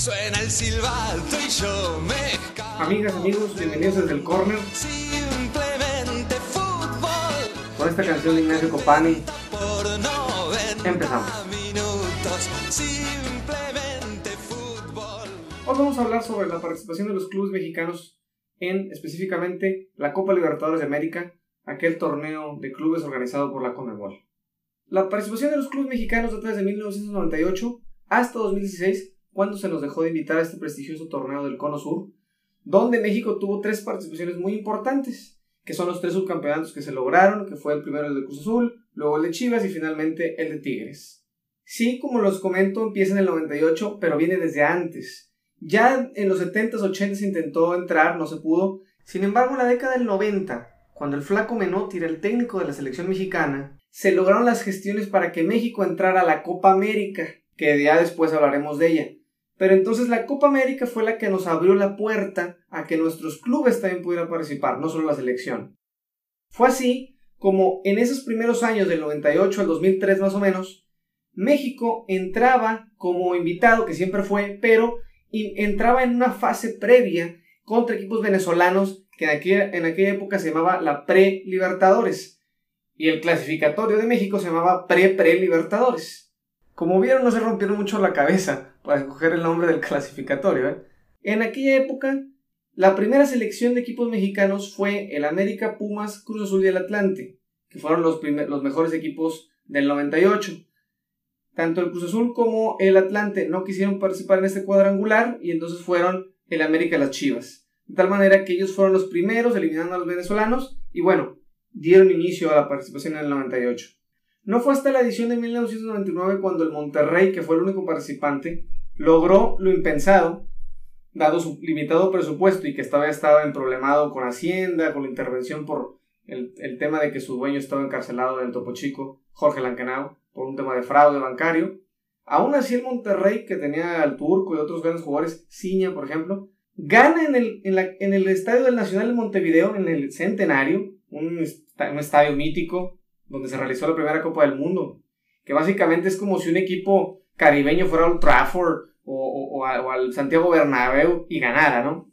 Suena el silbato y yo me Amigas, amigos, bienvenidos desde el corner Simplemente fútbol con esta canción de Ignacio Copani. por 90 Empezamos. minutos. Simplemente fútbol. Hoy vamos a hablar sobre la participación de los clubes mexicanos en específicamente la Copa Libertadores de América, aquel torneo de clubes organizado por la Conmebol. La participación de los clubes mexicanos desde 1998 hasta 2016, cuando se nos dejó de invitar a este prestigioso torneo del Cono Sur, donde México tuvo tres participaciones muy importantes, que son los tres subcampeonatos que se lograron, que fue el primero el de Cruz Azul, luego el de Chivas y finalmente el de Tigres. Sí, como los comento, empieza en el 98, pero viene desde antes. Ya en los 70s, 80s intentó entrar, no se pudo. Sin embargo, en la década del 90, cuando el flaco Menotti era el técnico de la selección mexicana, se lograron las gestiones para que México entrara a la Copa América, que ya después hablaremos de ella. Pero entonces la Copa América fue la que nos abrió la puerta a que nuestros clubes también pudieran participar, no solo la selección. Fue así como en esos primeros años del 98 al 2003 más o menos, México entraba como invitado, que siempre fue, pero entraba en una fase previa contra equipos venezolanos que en aquella, en aquella época se llamaba la Pre-Libertadores. Y el clasificatorio de México se llamaba Pre-Pre-Libertadores. Como vieron, no se rompieron mucho la cabeza para escoger el nombre del clasificatorio. ¿eh? En aquella época, la primera selección de equipos mexicanos fue el América, Pumas, Cruz Azul y el Atlante, que fueron los, primer- los mejores equipos del 98. Tanto el Cruz Azul como el Atlante no quisieron participar en este cuadrangular y entonces fueron el América y las Chivas. De tal manera que ellos fueron los primeros eliminando a los venezolanos y bueno, dieron inicio a la participación en el 98. No fue hasta la edición de 1999 cuando el Monterrey, que fue el único participante, logró lo impensado, dado su limitado presupuesto y que estaba, estaba emproblemado con Hacienda, con la intervención por el, el tema de que su dueño estaba encarcelado en Topo Chico, Jorge Lankenau, por un tema de fraude bancario. Aún así el Monterrey, que tenía al Turco y otros grandes jugadores, Ciña, por ejemplo, gana en el, en, la- en el Estadio del Nacional de Montevideo, en el Centenario, un, un estadio mítico, donde se realizó la primera Copa del Mundo, que básicamente es como si un equipo caribeño fuera al Trafford o, o- o al Santiago Bernabéu y ganara, ¿no?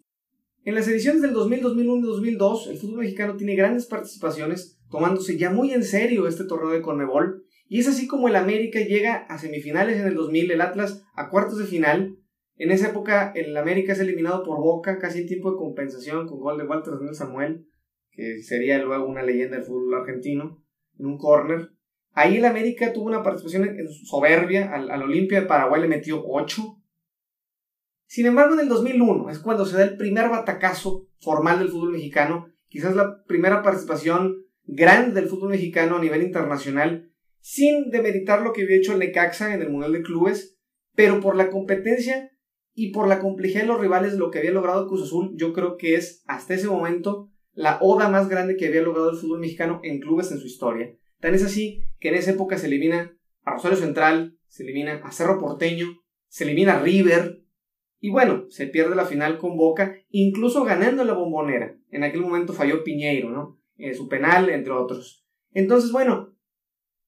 En las ediciones del 2000, 2001 y 2002, el fútbol mexicano tiene grandes participaciones, tomándose ya muy en serio este torneo de Conmebol, y es así como el América llega a semifinales en el 2000, el Atlas a cuartos de final. En esa época el América es eliminado por Boca, casi en tiempo de compensación, con gol de Walter Samuel, que sería luego una leyenda del fútbol argentino, en un córner. Ahí el América tuvo una participación soberbia, al, al Olimpia de Paraguay le metió 8. Sin embargo, en el 2001 es cuando se da el primer batacazo formal del fútbol mexicano, quizás la primera participación grande del fútbol mexicano a nivel internacional, sin demeritar lo que había hecho el Necaxa en el Mundial de Clubes, pero por la competencia y por la complejidad de los rivales, lo que había logrado Cruz Azul, yo creo que es hasta ese momento la oda más grande que había logrado el fútbol mexicano en clubes en su historia. Tan es así que en esa época se elimina a Rosario Central, se elimina a Cerro Porteño, se elimina a River, y bueno, se pierde la final con Boca, incluso ganando la bombonera. En aquel momento falló Piñeiro, ¿no? En su penal, entre otros. Entonces, bueno,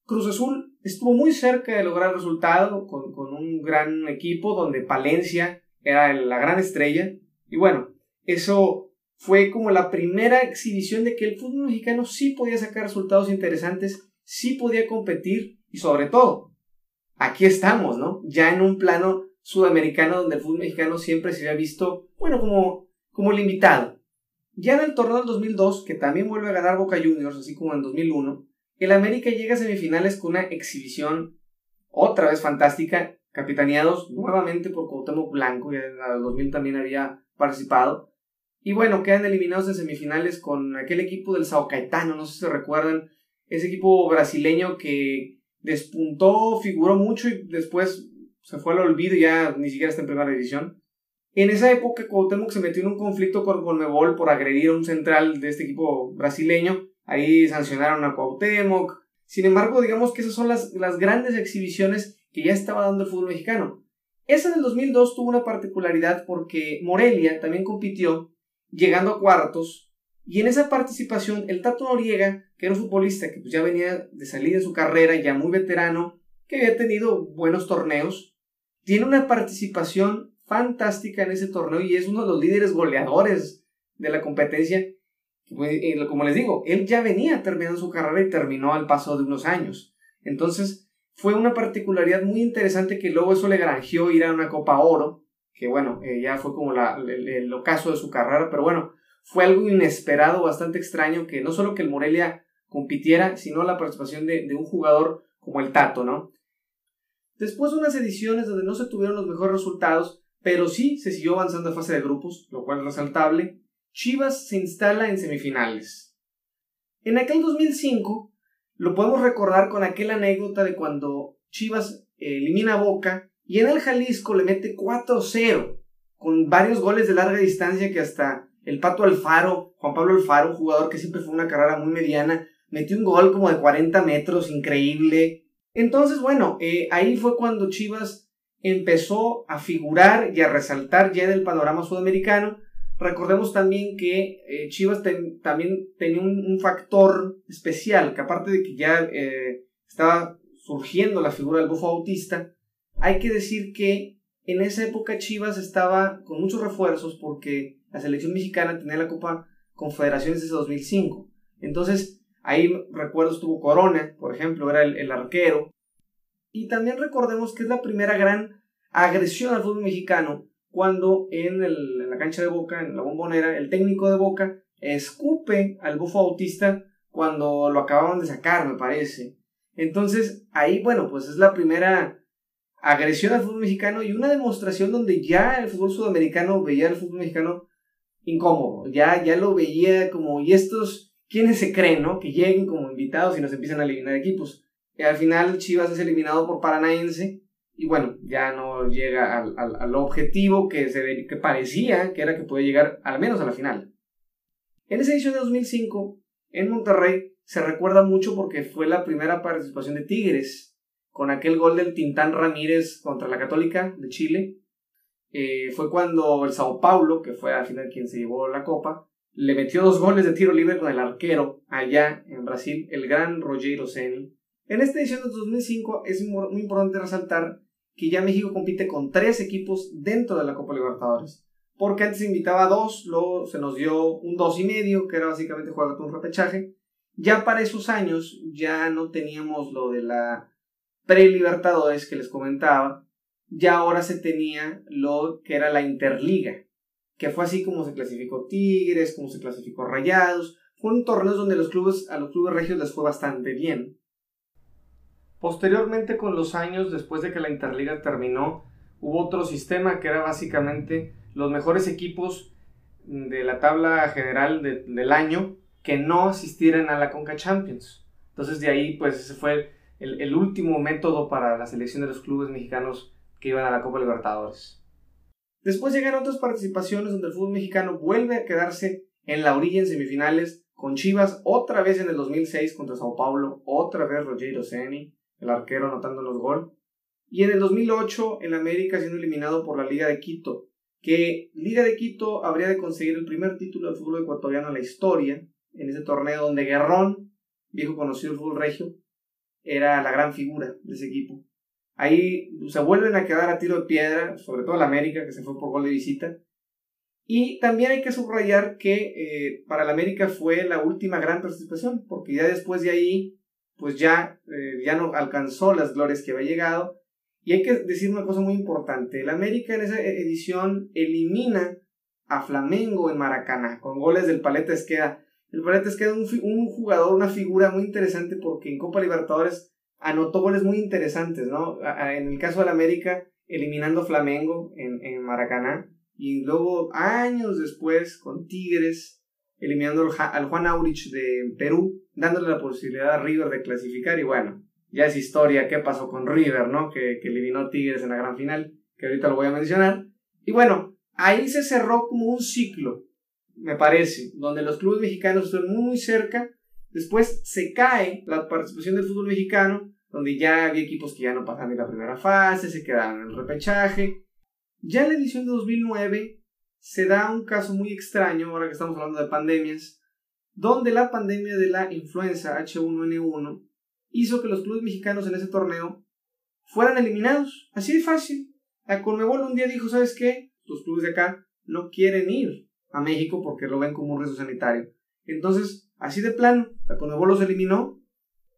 Cruz Azul estuvo muy cerca de lograr el resultado con, con un gran equipo donde Palencia era la gran estrella. Y bueno, eso fue como la primera exhibición de que el fútbol mexicano sí podía sacar resultados interesantes, sí podía competir y sobre todo, aquí estamos, ¿no? Ya en un plano sudamericano donde el fútbol mexicano siempre se había visto, bueno, como, como el invitado. Ya en el torneo del 2002, que también vuelve a ganar Boca Juniors, así como en 2001, el América llega a semifinales con una exhibición otra vez fantástica, capitaneados nuevamente por Cuauhtémoc Blanco, ya en el 2000 también había participado. Y bueno, quedan eliminados en semifinales con aquel equipo del Sao Caetano, no sé si se recuerdan, ese equipo brasileño que despuntó, figuró mucho y después se fue al olvido ya ni siquiera está en primera división. En esa época Cuauhtémoc se metió en un conflicto con Conmebol por agredir a un central de este equipo brasileño. Ahí sancionaron a Cuauhtémoc. Sin embargo, digamos que esas son las, las grandes exhibiciones que ya estaba dando el fútbol mexicano. Esa del 2002 tuvo una particularidad porque Morelia también compitió, llegando a cuartos, y en esa participación el Tato Noriega, que era un futbolista que pues ya venía de salir de su carrera, ya muy veterano, que había tenido buenos torneos, tiene una participación fantástica en ese torneo y es uno de los líderes goleadores de la competencia. Como les digo, él ya venía terminando su carrera y terminó al paso de unos años. Entonces, fue una particularidad muy interesante que luego eso le granjeó ir a una Copa Oro, que bueno, eh, ya fue como la, el, ocaso de su carrera, pero bueno, fue algo inesperado, bastante extraño, que no solo que el Morelia compitiera, sino la participación de, de un jugador como el Tato, ¿no? Después de unas ediciones donde no se tuvieron los mejores resultados, pero sí se siguió avanzando a fase de grupos, lo cual es resaltable, Chivas se instala en semifinales. En aquel 2005 lo podemos recordar con aquella anécdota de cuando Chivas elimina a Boca y en el Jalisco le mete 4-0 con varios goles de larga distancia que hasta el Pato Alfaro, Juan Pablo Alfaro, un jugador que siempre fue una carrera muy mediana, metió un gol como de 40 metros, increíble. Entonces, bueno, eh, ahí fue cuando Chivas empezó a figurar y a resaltar ya en el panorama sudamericano. Recordemos también que eh, Chivas también tenía un, factor especial, que aparte de que ya eh, estaba surgiendo la figura del bufo autista, hay que decir que en esa época Chivas estaba con muchos refuerzos porque la selección mexicana tenía la Copa Confederaciones desde 2005. Entonces, ahí recuerdo estuvo Corona, por ejemplo, era el arquero, y también recordemos que es la primera gran agresión al fútbol mexicano cuando en, la cancha de Boca, en la bombonera, el técnico de Boca escupe al bufo autista cuando lo acababan de sacar, me parece. Entonces, ahí, bueno, pues es la primera agresión al fútbol mexicano y una demostración donde ya el fútbol sudamericano veía al fútbol mexicano incómodo, ya, ya lo veía como, y estos, ¿quiénes se creen, no? Que lleguen como invitados y nos empiezan a eliminar equipos al final Chivas es eliminado por Paranaense y bueno, ya no llega al, al, objetivo que, se, que parecía que era que podía llegar al menos a la final. En esa edición de 2005, en Monterrey, se recuerda mucho porque fue la primera participación de Tigres, con aquel gol del Tintán Ramírez contra la Católica de Chile. Eh, fue cuando el Sao Paulo, que fue al final quien se llevó la copa, le metió dos goles de tiro libre con el arquero allá en Brasil, el gran Rogero Ceni. En esta edición de 2005 es muy importante resaltar que ya México compite con tres equipos dentro de la Copa Libertadores. Porque antes invitaba a dos, luego se nos dio un dos y medio, que era básicamente jugar un repechaje. Ya para esos años ya no teníamos lo de la pre-Libertadores que les comentaba. Ya ahora se tenía lo que era la Interliga, que fue así como se clasificó Tigres, como se clasificó Rayados. Fueron torneos donde los clubes, a los clubes regios les fue bastante bien. Posteriormente, con los años, después de que la Interliga terminó, hubo otro sistema que era básicamente los mejores equipos de la tabla general del año que no asistieran a la Conca Champions. Entonces de ahí pues ese fue el, último método para la selección de los clubes mexicanos que iban a la Copa Libertadores. Después llegan otras participaciones donde el fútbol mexicano vuelve a quedarse en la orilla en semifinales con Chivas otra vez en el 2006 contra Sao Paulo, otra vez Rogero Ceni, el arquero anotando los gol. Y en el 2008 el América siendo eliminado por la Liga de Quito, que Liga de Quito habría de conseguir el primer título del fútbol ecuatoriano en la historia, en ese torneo donde Guerrón, viejo conocido del fútbol regio, era la gran figura de ese equipo. Ahí se vuelven a quedar a tiro de piedra, sobre todo el América, que se fue por gol de visita. Y también hay que subrayar que eh, para el América fue la última gran participación, porque ya después de ahí pues ya, eh, ya no alcanzó las glorias que había llegado. Y hay que decir una cosa muy importante, el América en esa edición elimina a Flamengo en Maracaná con goles del Paleta Esqueda. El Paleta Esqueda un, un jugador, una figura muy interesante porque en Copa Libertadores anotó goles muy interesantes, ¿no? En el caso del América, eliminando Flamengo en, en Maracaná y luego años después con Tigres eliminando al Juan Aurich de Perú, dándole la posibilidad a River de clasificar. Y bueno, ya es historia qué pasó con River, ¿no? Que, que eliminó Tigres en la gran final, que ahorita lo voy a mencionar. Y bueno, ahí se cerró como un ciclo, me parece, donde los clubes mexicanos estuvieron muy, cerca. Después se cae la participación del fútbol mexicano, donde ya había equipos que ya no pasan ni la primera fase, se quedaron en el repechaje. Ya en la edición de 2009 se da un caso muy extraño, ahora que estamos hablando de pandemias, donde la pandemia de la influenza H1N1 hizo que los clubes mexicanos en ese torneo fueran eliminados. Así de fácil. La Conmebol un día dijo, ¿sabes qué? los clubes de acá no quieren ir a México porque lo ven como un riesgo sanitario. Entonces, así de plano, la Conmebol los eliminó.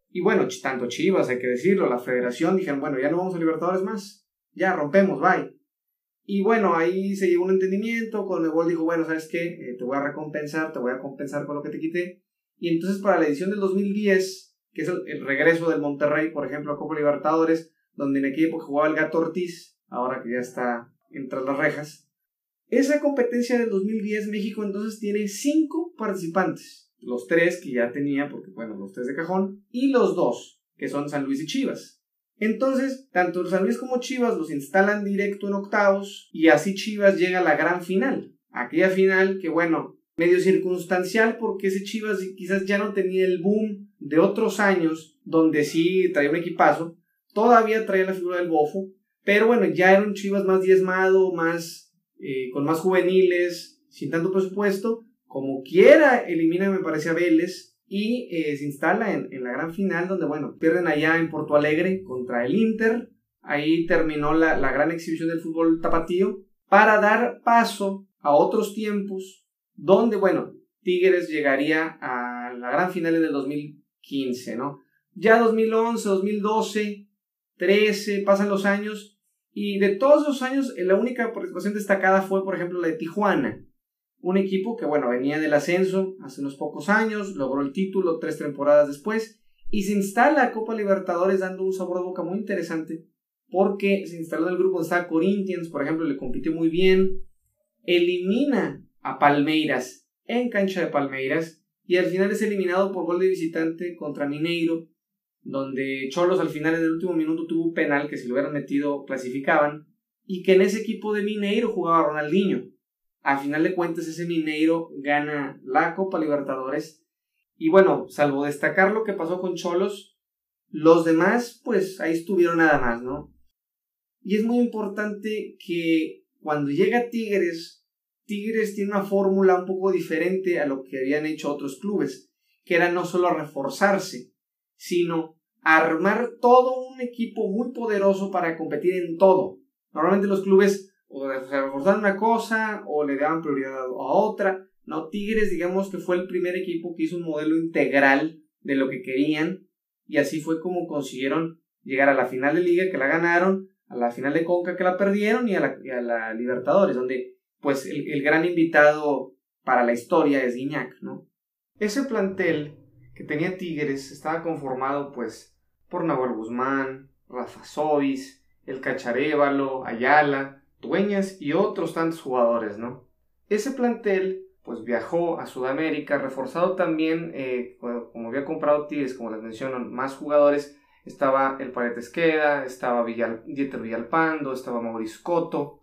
Y bueno, tanto Chivas, hay que decirlo, la federación dijeron, bueno, ya no vamos a Libertadores más. Ya rompemos, bye. Y bueno, ahí se llegó un entendimiento. Conmebol dijo, bueno, ¿sabes qué? Eh, te voy a recompensar, te voy a compensar con lo que te quité. Y entonces para la edición del 2010, que es el, regreso del Monterrey, por ejemplo, a Copa Libertadores, donde en equipo jugaba el Gato Ortiz, ahora que ya está entre las rejas, esa competencia del 2010 México entonces tiene cinco participantes. Los tres que ya tenía, porque bueno, los tres de cajón, y los dos, que son San Luis y Chivas. Entonces, tanto San Luis como Chivas los instalan directo en octavos y así Chivas llega a la gran final. Aquella final que bueno, medio circunstancial porque ese Chivas quizás ya no tenía el boom de otros años donde sí traía un equipazo, todavía traía la figura del bofo, pero bueno, ya era un Chivas más diezmado, más eh, con más juveniles, sin tanto presupuesto, como quiera elimina me parece a Vélez y eh, se instala en, en, la gran final donde bueno, pierden allá en Porto Alegre contra el Inter, ahí terminó la, la gran exhibición del fútbol tapatío para dar paso a otros tiempos donde bueno, Tigres llegaría a la gran final en el 2015, ¿no? Ya 2011, 2012, 13, pasan los años y de todos esos años la única participación destacada fue, por ejemplo, la de Tijuana. Un equipo que, bueno, venía del ascenso hace unos pocos años, logró el título tres temporadas después y se instala a Copa Libertadores dando un sabor de boca muy interesante porque se instaló en el grupo donde estaba Corinthians, por ejemplo, le compitió muy bien, elimina a Palmeiras en cancha de Palmeiras y al final es eliminado por gol de visitante contra Mineiro, donde Cholos al final en el último minuto tuvo un penal que si lo hubieran metido clasificaban y que en ese equipo de Mineiro jugaba Ronaldinho. Al final de cuentas ese Mineiro gana la Copa Libertadores y bueno, salvo destacar lo que pasó con Cholos, los demás pues ahí estuvieron nada más, ¿no? Y es muy importante que cuando llega Tigres Tigres tiene una fórmula un poco diferente a lo que habían hecho otros clubes, que era no solo reforzarse, sino armar todo un equipo muy poderoso para competir en todo. Normalmente los clubes o se reforzaban una cosa o le daban prioridad a otra. No, Tigres digamos que fue el primer equipo que hizo un modelo integral de lo que querían y así fue como consiguieron llegar a la final de liga que la ganaron, a la final de Conca que la perdieron y a la, a la Libertadores, donde pues el, gran invitado para la historia es Guiñac, ¿no? Ese plantel que tenía Tigres estaba conformado pues por Nahuel Guzmán, Rafa Sobis, El Cacharévalo, Ayala, Dueñas y otros tantos jugadores, ¿no? Ese plantel pues viajó a Sudamérica, reforzado también, eh, como había comprado Tigres, como les menciono, más jugadores, estaba el Paredes Queda, estaba Dieter Villalpando, estaba Mauricio Coto,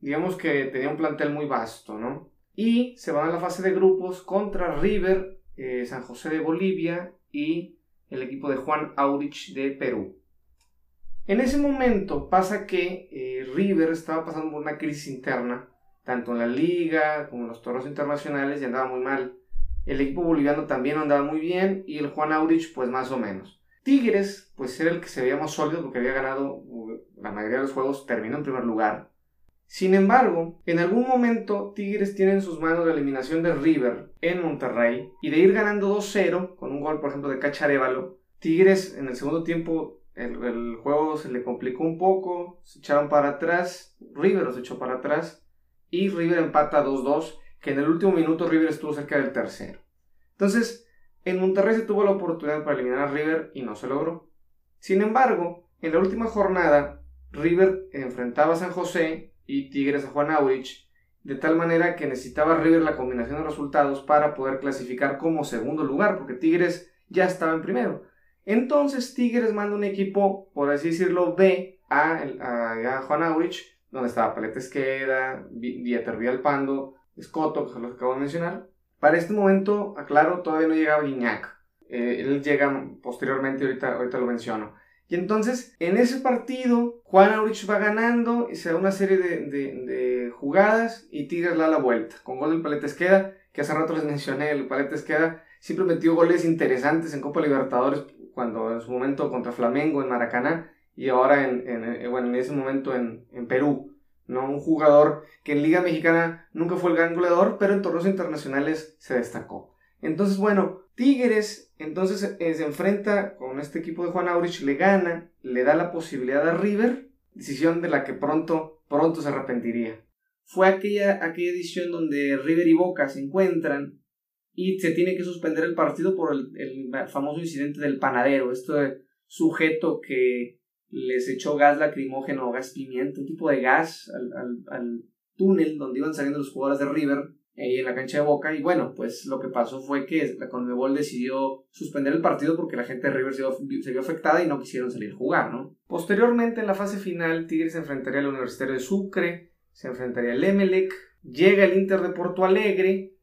digamos que tenía un plantel muy vasto, ¿no? Y se van a la fase de grupos contra River, eh, San José de Bolivia y el equipo de Juan Aurich de Perú. En ese momento pasa que eh, River estaba pasando por una crisis interna, tanto en la liga como en los torneos internacionales, y andaba muy mal. El equipo boliviano también andaba muy bien y el Juan Aurich pues más o menos. Tigres pues era el que se veía más sólido porque había ganado la mayoría de los juegos, terminó en primer lugar. Sin embargo, en algún momento Tigres tiene en sus manos la eliminación de River en Monterrey y de ir ganando 2-0 con un gol, por ejemplo, de Cacharévalo. Tigres en el segundo tiempo el, juego se le complicó un poco, se echaron para atrás, River los echó para atrás y River empata 2-2, que en el último minuto River estuvo cerca del tercero. Entonces, en Monterrey se tuvo la oportunidad para eliminar a River y no se logró. Sin embargo, en la última jornada, River enfrentaba a San José y Tigres a Juan Aurich, de tal manera que necesitaba River la combinación de resultados para poder clasificar como segundo lugar, porque Tigres ya estaba en primero. Entonces Tigres manda un equipo, por así decirlo, B a, a, Juan Aurich, donde estaba Paleta Esqueda, Dieter Villalpando, Escoto, que es lo que acabo de mencionar. Para este momento, aclaro, todavía no llegaba Guiñac. Eh, él llega posteriormente, ahorita, ahorita lo menciono. Y entonces, en ese partido, Juan Aurich va ganando y se da una serie de, jugadas y Tigres da la vuelta. Con gol del Paleta Esqueda, que hace rato les mencioné, el Paleta Esqueda siempre metió goles interesantes en Copa Libertadores, cuando en su momento contra Flamengo en Maracaná y ahora en, en, bueno, en ese momento en, en Perú. ¿no? Un jugador que en Liga Mexicana nunca fue el gran goleador, pero en torneos internacionales se destacó. Entonces, bueno, Tigres entonces eh, se enfrenta con este equipo de Juan Aurich, le gana, le da la posibilidad a River, decisión de la que pronto, pronto se arrepentiría. Fue aquella, aquella edición donde River y Boca se encuentran y se tiene que suspender el partido por el, el famoso incidente del panadero, este sujeto que les echó gas lacrimógeno o gas pimienta, un tipo de gas al, al, túnel donde iban saliendo los jugadores de River ahí en la cancha de Boca y bueno, pues lo que pasó fue que la Conmebol decidió suspender el partido porque la gente de River se vio, afectada y no quisieron salir a jugar, ¿no? Posteriormente en la fase final Tigres se enfrentaría al Universitario de Sucre, se enfrentaría al Emelec, llega el Inter de Porto Alegre,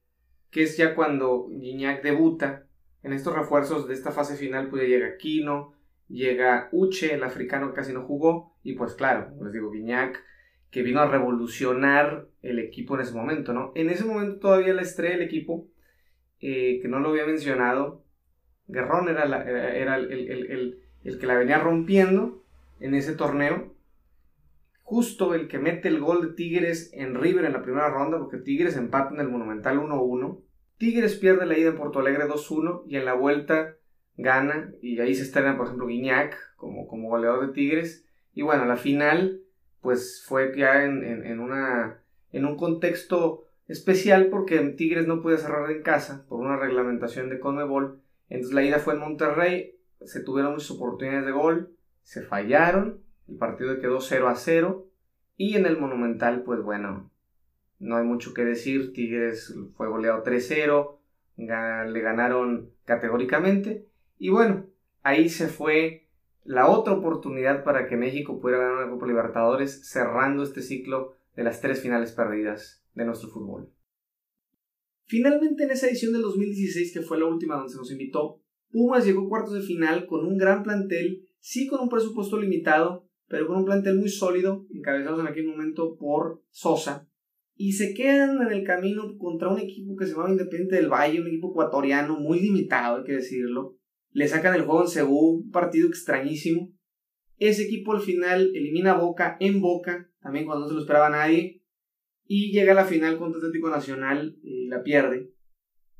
que es ya cuando Gignac debuta. En estos refuerzos de esta fase final pues ya llega Quino, llega Uche, el africano casi no jugó, y pues claro, les digo, Guiñac, que vino a revolucionar el equipo en ese momento, ¿no? En ese momento todavía la estrella del equipo, eh, que no lo había mencionado, Guerrón era, el, que la venía rompiendo en ese torneo, justo el que mete el gol de Tigres en River en la primera ronda, porque Tigres empata en el Monumental 1-1. Tigres pierde la ida en Porto Alegre 2-1 y en la vuelta gana y ahí se estrena, por ejemplo, Guiñac como, como goleador de Tigres. Y bueno, la final, pues fue ya en, en, una, en un contexto especial porque Tigres no puede cerrar en casa por una reglamentación de Conmebol. Entonces la ida fue en Monterrey, se tuvieron muchas oportunidades de gol, se fallaron, el partido quedó 0 a 0 y en el Monumental, pues bueno, no hay mucho que decir, Tigres fue goleado 3-0, le ganaron categóricamente y bueno, ahí se fue la otra oportunidad para que México pudiera ganar una Copa Libertadores, cerrando este ciclo de las tres finales perdidas de nuestro fútbol. Finalmente, en esa edición del 2016, que fue la última donde se nos invitó, Pumas llegó a cuartos de final con un gran plantel, sí con un presupuesto limitado, pero con un plantel muy sólido, encabezados en aquel momento por Sosa, y se quedan en el camino contra un equipo que se llamaba Independiente del Valle, un equipo ecuatoriano muy limitado, hay que decirlo, le sacan el juego en Cebú, un partido extrañísimo. Ese equipo al final elimina Boca en Boca, también cuando no se lo esperaba nadie, y llega a la final contra Atlético Nacional y la pierde.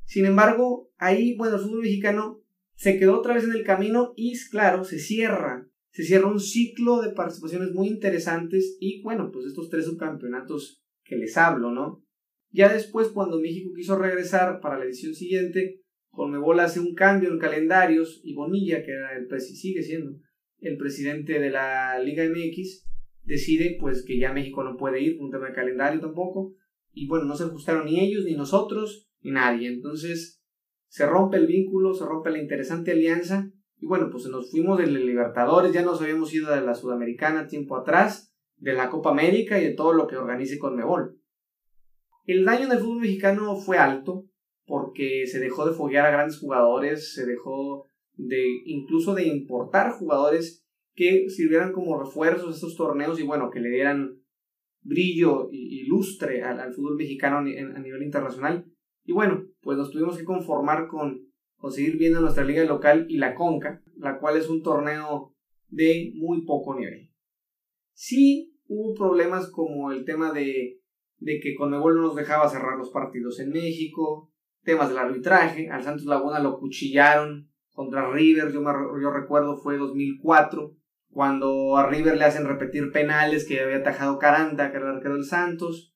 Sin embargo, ahí, bueno, el fútbol mexicano se quedó otra vez en el camino y, claro, se cierra. Se cierra un ciclo de participaciones muy interesantes y, bueno, pues estos tres subcampeonatos que les hablo, ¿no? Ya después, cuando México quiso regresar para la edición siguiente, Conmebol hace un cambio en calendarios y Bonilla, que era el sigue siendo el presidente de la Liga MX, decide pues que ya México no puede ir por un tema de calendario tampoco. Y bueno, no se ajustaron ni ellos, ni nosotros, ni nadie. Entonces se rompe el vínculo, se rompe la interesante alianza. Y bueno, pues nos fuimos de Libertadores, ya nos habíamos ido de la Sudamericana tiempo atrás, de la Copa América y de todo lo que organice Conmebol. El daño en el fútbol mexicano fue alto, porque se dejó de foguear a grandes jugadores, se dejó de incluso de importar jugadores que sirvieran como refuerzos a estos torneos y bueno, que le dieran brillo y, lustre al, fútbol mexicano a, nivel internacional. Y bueno, pues nos tuvimos que conformar con, seguir viendo nuestra liga local y la Conca, la cual es un torneo de muy poco nivel. Sí hubo problemas como el tema de, de que Conmebol no nos dejaba cerrar los partidos en México, temas del arbitraje, al Santos Laguna lo cuchillaron contra River, yo, me, yo recuerdo fue 2004, cuando a River le hacen repetir penales que había atajado Caranta, que era el arquero del Santos.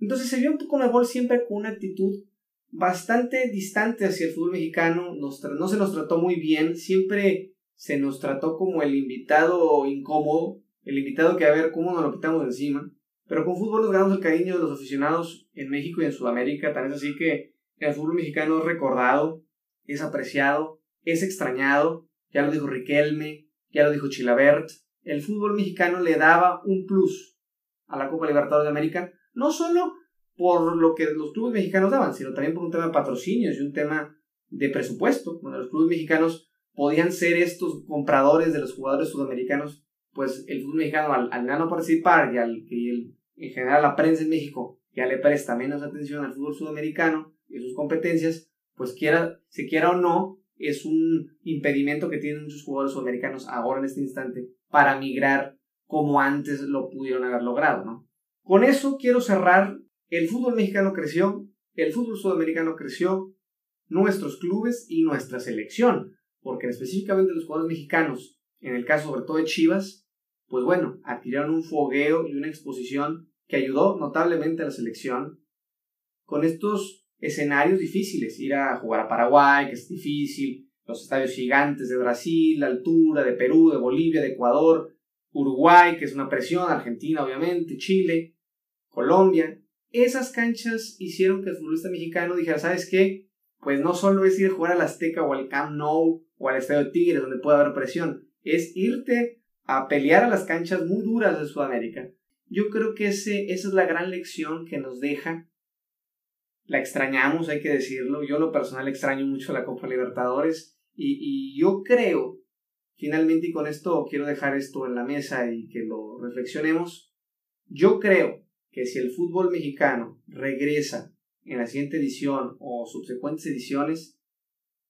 Entonces se vio con el gol siempre con una actitud bastante distante hacia el fútbol mexicano, no se nos trató muy bien, siempre se nos trató como el invitado incómodo, el invitado que a ver cómo nos lo quitamos encima. Pero con fútbol nos ganamos el cariño de los aficionados en México y en Sudamérica, tan es así que el fútbol mexicano es recordado, es apreciado, es extrañado, ya lo dijo Riquelme, ya lo dijo Chilabert, el fútbol mexicano le daba un plus a la Copa Libertadores de América, no solo por lo que los clubes mexicanos daban, sino también por un tema de patrocinios y un tema de presupuesto, donde los clubes mexicanos podían ser estos compradores de los jugadores sudamericanos, pues el fútbol mexicano al, al no participar y al que en general la prensa en México ya le presta menos atención al fútbol sudamericano, y sus competencias, pues quiera, se quiera o no, es un impedimento que tienen muchos jugadores sudamericanos ahora en este instante para migrar como antes lo pudieron haber logrado, ¿no? Con eso quiero cerrar. El fútbol mexicano creció, el fútbol sudamericano creció, nuestros clubes y nuestra selección, porque específicamente los jugadores mexicanos, en el caso sobre todo de Chivas, pues bueno, adquirieron un fogueo y una exposición que ayudó notablemente a la selección con estos escenarios difíciles, ir a jugar a Paraguay, que es difícil, los estadios gigantes de Brasil, la altura de Perú, de Bolivia, de Ecuador, Uruguay, que es una presión, Argentina obviamente, Chile, Colombia. Esas canchas hicieron que el futbolista mexicano dijera, ¿sabes qué? Pues no solo es ir a jugar al Azteca o al Camp Nou o al Estadio Tigres, donde puede haber presión, es irte a pelear a las canchas muy duras de Sudamérica. Yo creo que ese, esa es la gran lección que nos deja. La extrañamos, hay que decirlo. Yo lo personal extraño mucho la Copa Libertadores y, y yo creo, finalmente, y con esto quiero dejar esto en la mesa y que lo reflexionemos, yo creo que si el fútbol mexicano regresa en la siguiente edición o subsecuentes ediciones,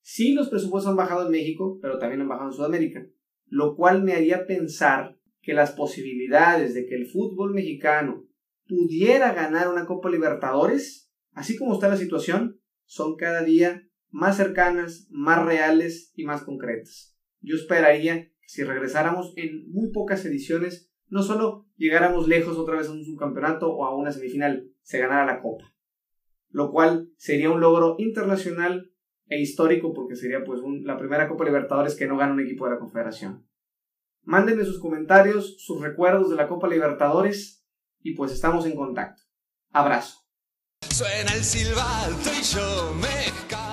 sí los presupuestos han bajado en México, pero también han bajado en Sudamérica lo cual me haría pensar que las posibilidades de que el fútbol mexicano pudiera ganar una Copa Libertadores, así como está la situación, son cada día más cercanas, más reales y más concretas. Yo esperaría que si regresáramos en muy pocas ediciones, no solo llegáramos lejos otra vez a un subcampeonato o a una semifinal, se ganara la Copa. Lo cual sería un logro internacional e histórico porque sería pues la primera Copa Libertadores que no gana un equipo de la Confederación. Mándenme sus comentarios, sus recuerdos de la Copa Libertadores y pues estamos en contacto. Abrazo. Suena el silbato y yo me.